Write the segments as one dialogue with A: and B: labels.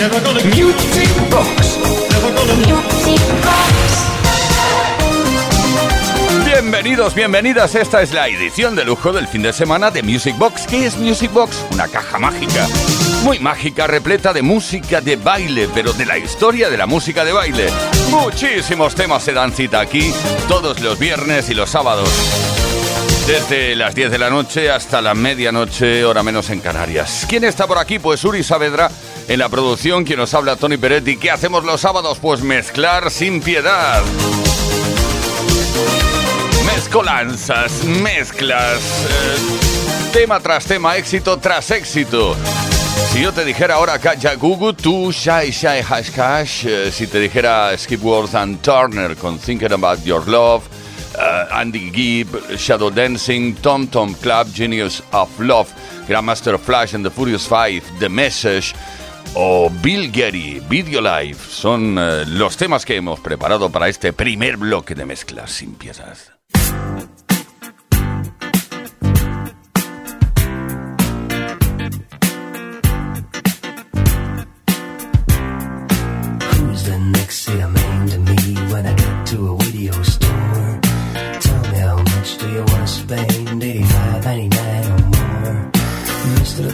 A: Music Box. Bienvenidos, bienvenidas. Esta es la edición de lujo del fin de semana de Music Box. ¿Qué es Music Box? Una caja mágica. Muy mágica, repleta de música de baile, pero de la historia de la música de baile. Muchísimos temas se dan cita aquí todos los viernes y los sábados. Desde las 10 de la noche hasta la medianoche, hora menos en Canarias. ¿Quién está por aquí? Pues Uri Saavedra en la producción, quien nos habla Tony Peretti. ¿Qué hacemos los sábados? Pues mezclar sin piedad. Mezcolanzas, mezclas, eh, tema tras tema, éxito tras éxito. Si yo te dijera ahora Kaja Gugu, tú Shy Shy Hash Cash, eh, si te dijera Skip Worth and Turner con Thinking About Your Love, eh, Andy Gibb, Shadow Dancing, Tom Tom Club, Genius of Love, Grandmaster Flash and the Furious Five, The Message, o Bill Getty, Video Live, son los temas que hemos preparado para este primer bloque de mezclas sin piedad.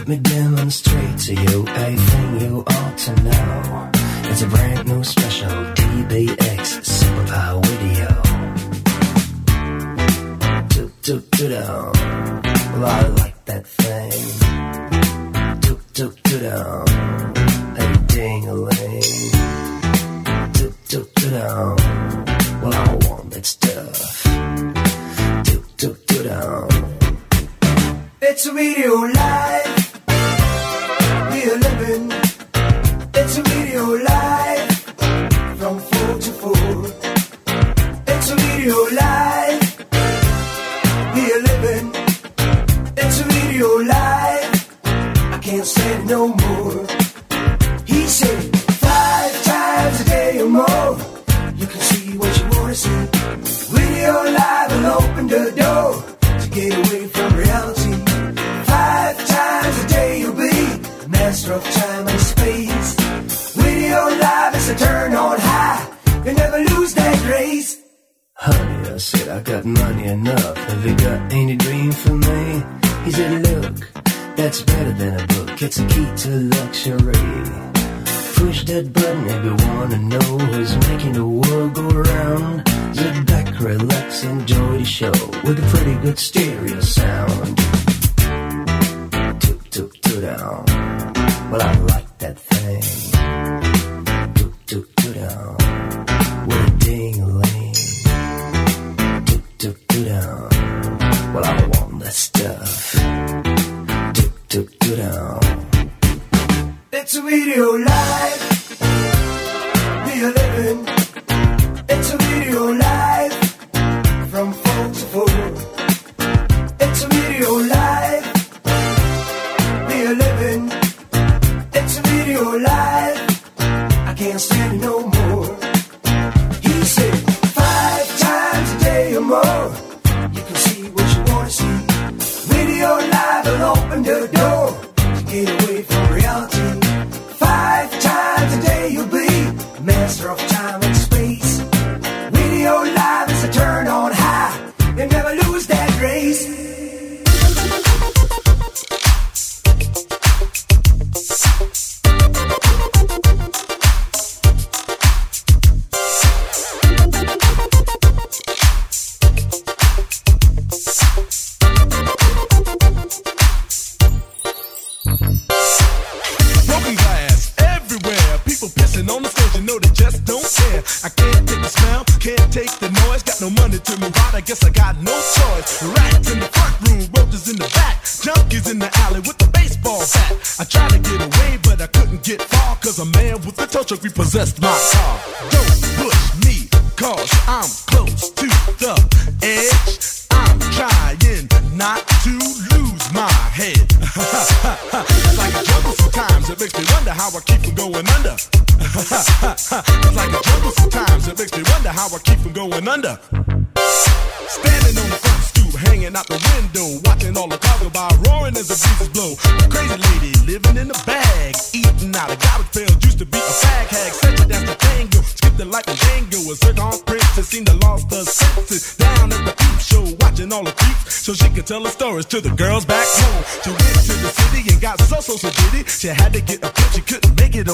B: Let me demonstrate to you a thing you ought to know. It's a brand new special DBX Superpower video. Toot toot toot down. Well, I like that thing. Toot toot toot down. your life. I can't stand no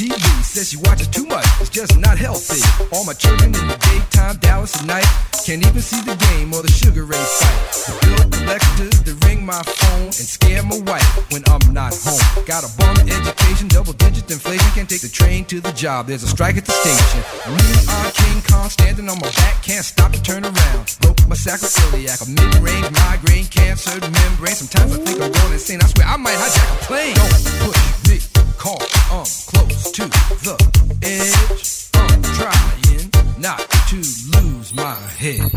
C: TV. Says she watches too much, it's just not healthy. All my children in the daytime, Dallas at night. Can't even see the game or the Sugar Ray fight. The collectors that ring my phone and scare my wife when I'm not home. Got a bum education, double digit inflation. Can't take the train to the job, there's a strike at the station. Me on King Kong, standing on my back, can't stop to turn around. Broke my sacroiliac, a mid range migraine, cancer membrane. Sometimes I think I'm going insane, I swear I might hijack a plane. Don't push me caught um close to the edge. I'm trying not to lose my head.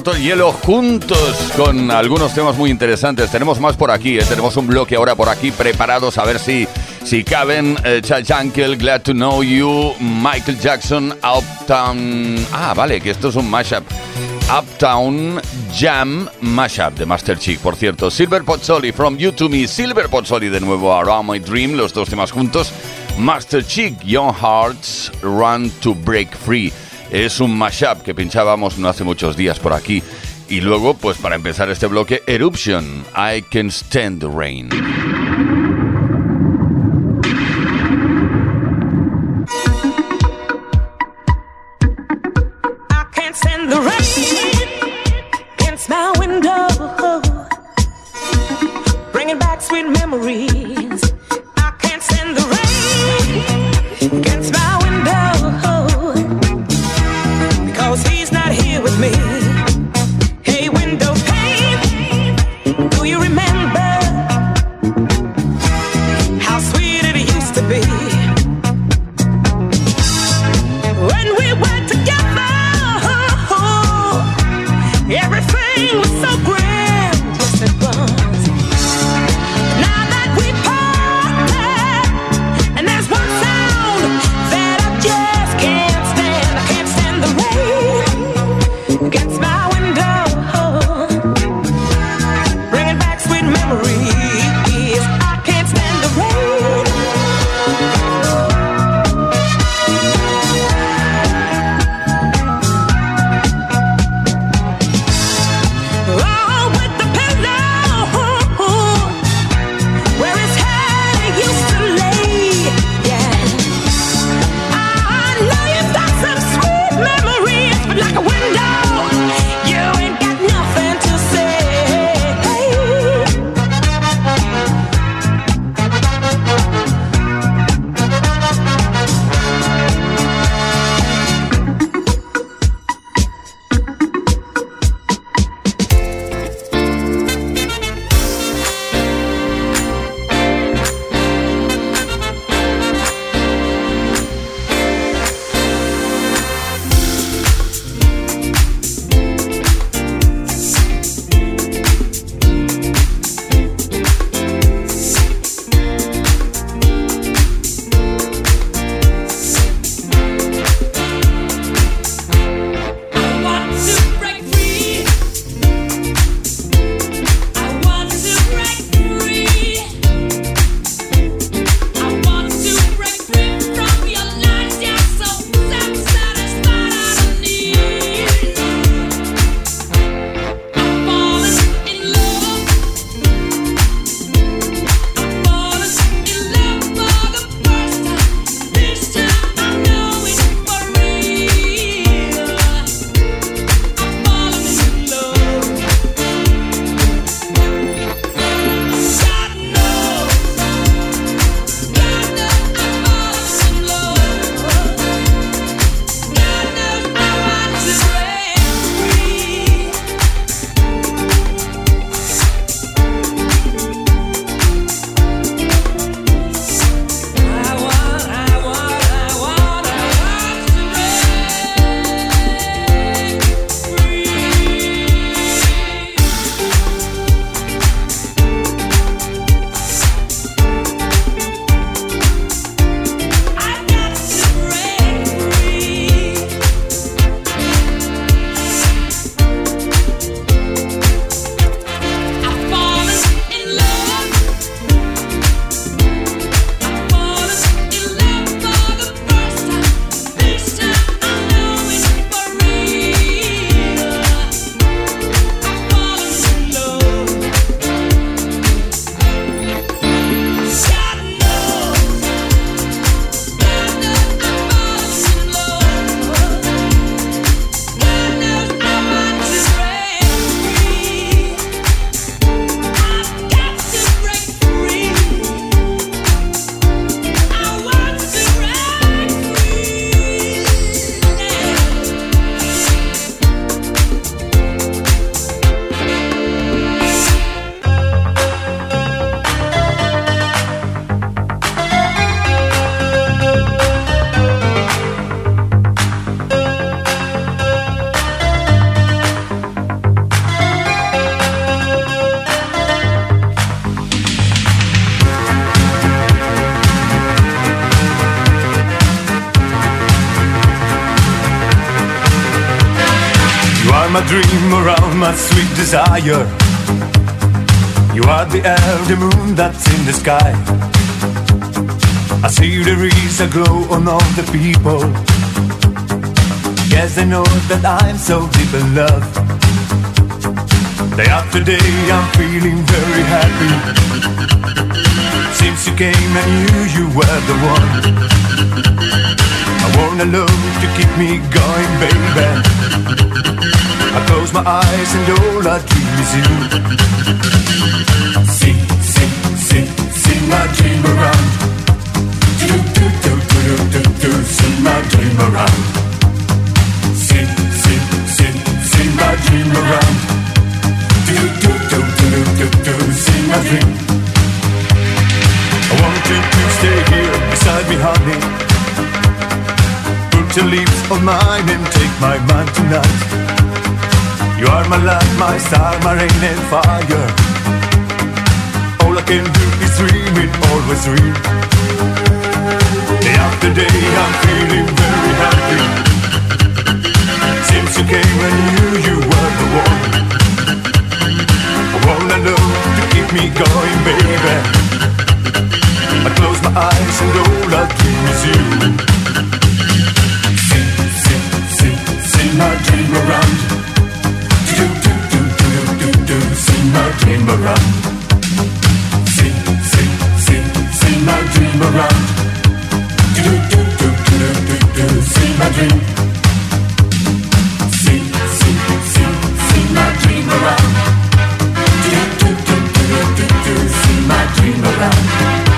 A: roto el juntos con algunos temas muy interesantes. Tenemos más por aquí, ¿eh? tenemos un bloque ahora por aquí preparados a ver si, si caben. Eh, Glad to Know You, Michael Jackson, Uptown. Ah, vale, que esto es un mashup. Uptown Jam Mashup de Master Chic, por cierto. Silver Pozzoli, From You to Me, Silver Pozzoli de nuevo, Around My Dream, los dos temas juntos. Master Chic, Young Hearts, Run to Break Free es un mashup que pinchábamos no hace muchos días por aquí. Y luego, pues para empezar este bloque, Eruption, I Can Stand the Rain.
D: That
E: I'm so deep in love. Day after day, I'm feeling very happy. Since you came, I knew you were the one. I want a love to keep me going, baby. I close my eyes and all I dream is you. Sing, sing, sing, sing my dream around. Do, do, do, do, do, do, do, sing my dream around. Sing, sing, sing, sing my dream around. Do, do, do, do, do, do, do, sing my dream. I want you to stay here beside me, honey. Put your lips on mine and take my mind tonight. You are my light, my star, my rain and fire. All I can do is dream it, always dream. Day after day, I'm feeling very happy. Since you came, I knew you were the one. I wanna know to keep me going, baby. I close my eyes and all I dream is you. Sing, sing, sing, sing my dream around. Do, do, do, do, do, do, sing my dream around. Sing, sing, sing, sing my dream around. Do, do, do, do, do, do, do, sing my dream. Dream around. Do, do, do, do, do, do, do, sing my dream around.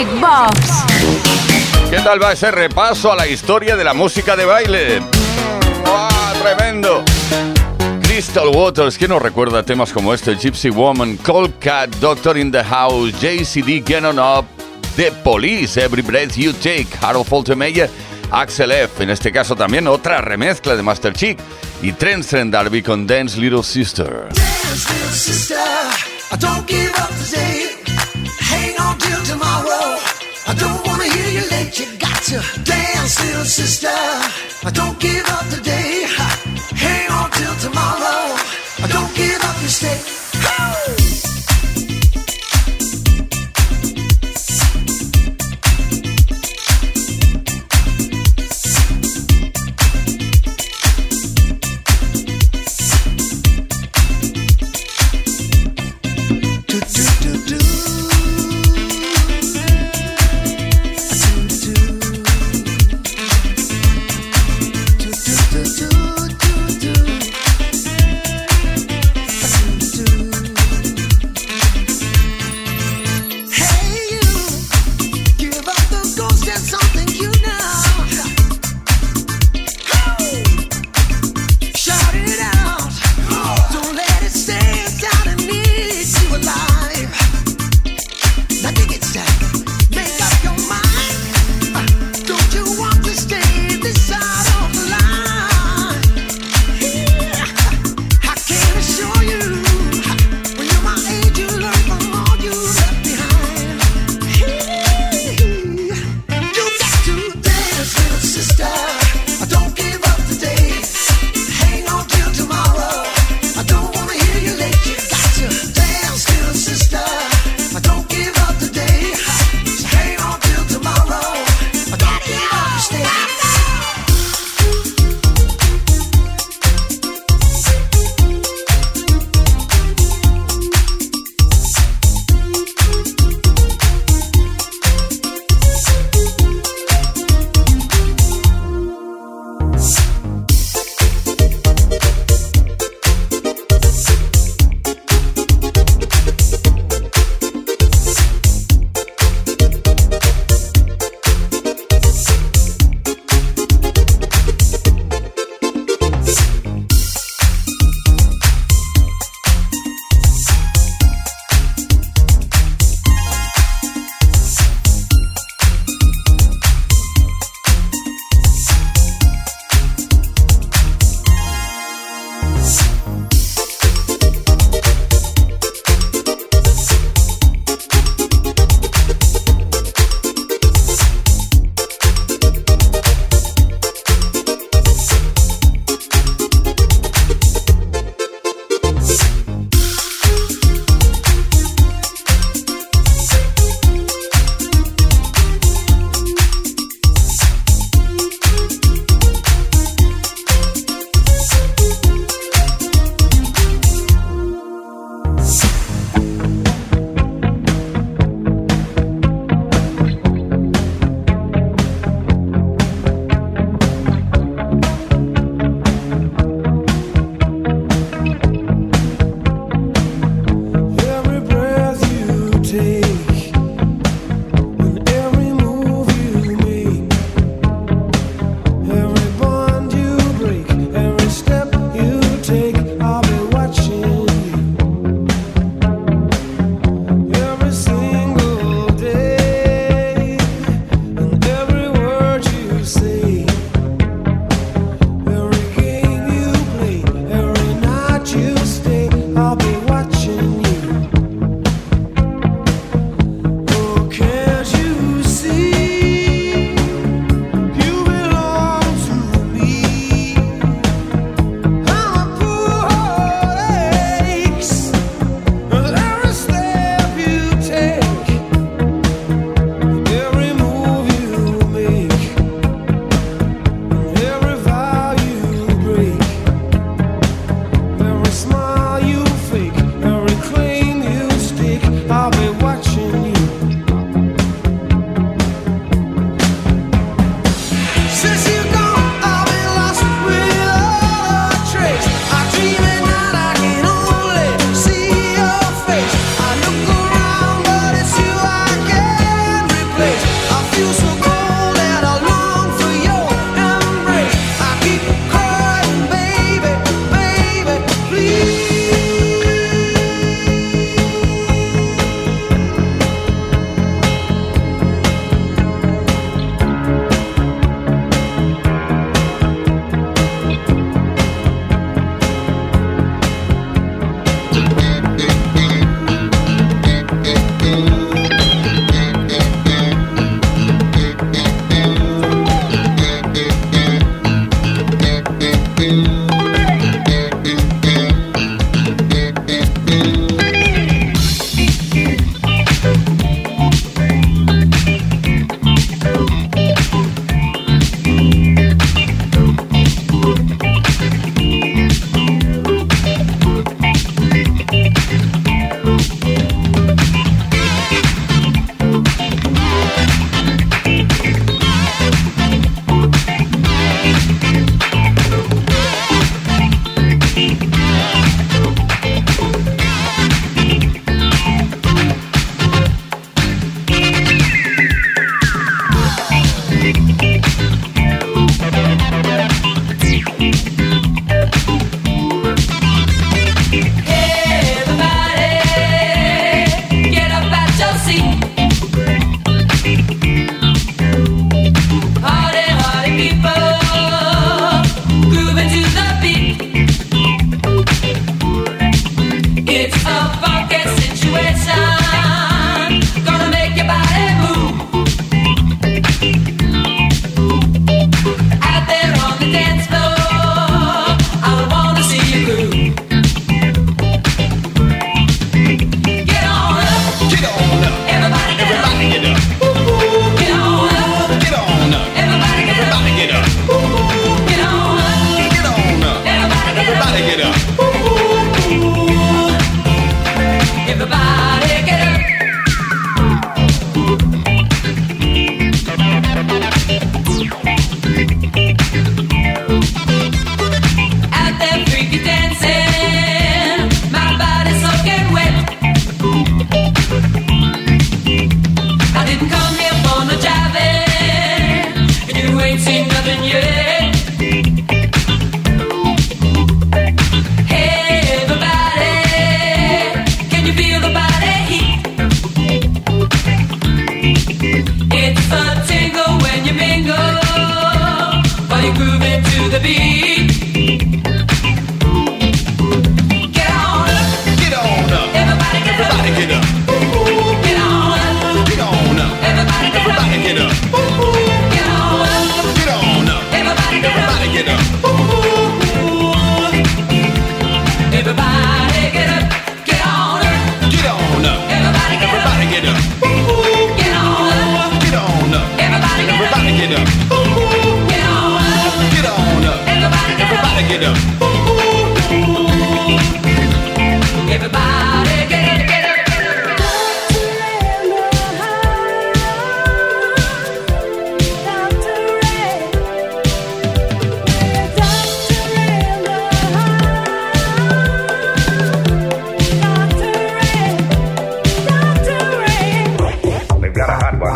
F: Music Box.
A: ¿Qué tal va ese repaso a la historia de la música de baile? ¡Ah, tremendo! Crystal Waters, ¿quién nos recuerda temas como este? Gypsy Woman, Cold Cat, Doctor in the House, JCD, Get On Up, The Police, Every Breath You Take, Harold Faltermeyer, Axel F, en este caso también otra remezcla de Master Chic, y Trent Darby con Dance Little Sister.
B: Dance, little sister. I don't give up today. Hang on till tomorrow. I don't wanna hear you late. You got to dance, little sister. I don't give up today. Hang on till tomorrow. I don't give up. You stay.
G: Everybody get up.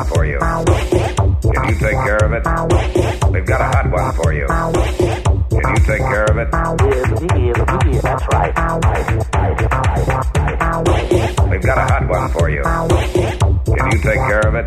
G: for you. If you
H: take care of it, we've got a hot one for you. If you take care of it,
I: that's right.
H: We've got a hot one for you. If you take care of it,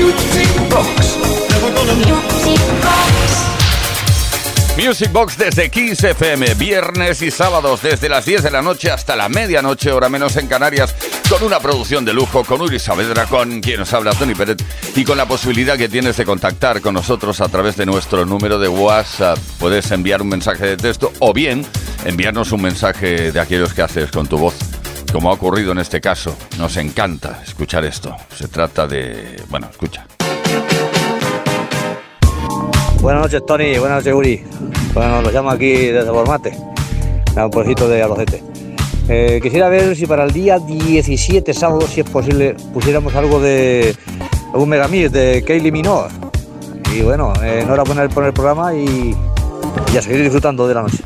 J: Music Box.
A: Music Box desde Kiss FM, viernes y sábados desde las 10 de la noche hasta la medianoche, hora menos en Canarias, con una producción de lujo, con Uri Saavedra, con quien nos habla Tony Peret y con la posibilidad que tienes de contactar con nosotros a través de nuestro número de WhatsApp. Puedes enviar un mensaje de texto o bien enviarnos un mensaje de aquellos que haces con tu voz. Como ha ocurrido en este caso, nos encanta escuchar esto. Se trata de... Bueno, escucha.
K: Buenas noches, Tony. Buenas noches, Uri. Bueno, los llamo aquí desde Bormate, un pueblito de Albacete. Eh, quisiera ver si para el día 17, sábado, si es posible, pusiéramos algo de algún megamix de Kaylee Minogue. Y bueno, eh, enhorabuena por el programa y, y a seguir disfrutando de la noche.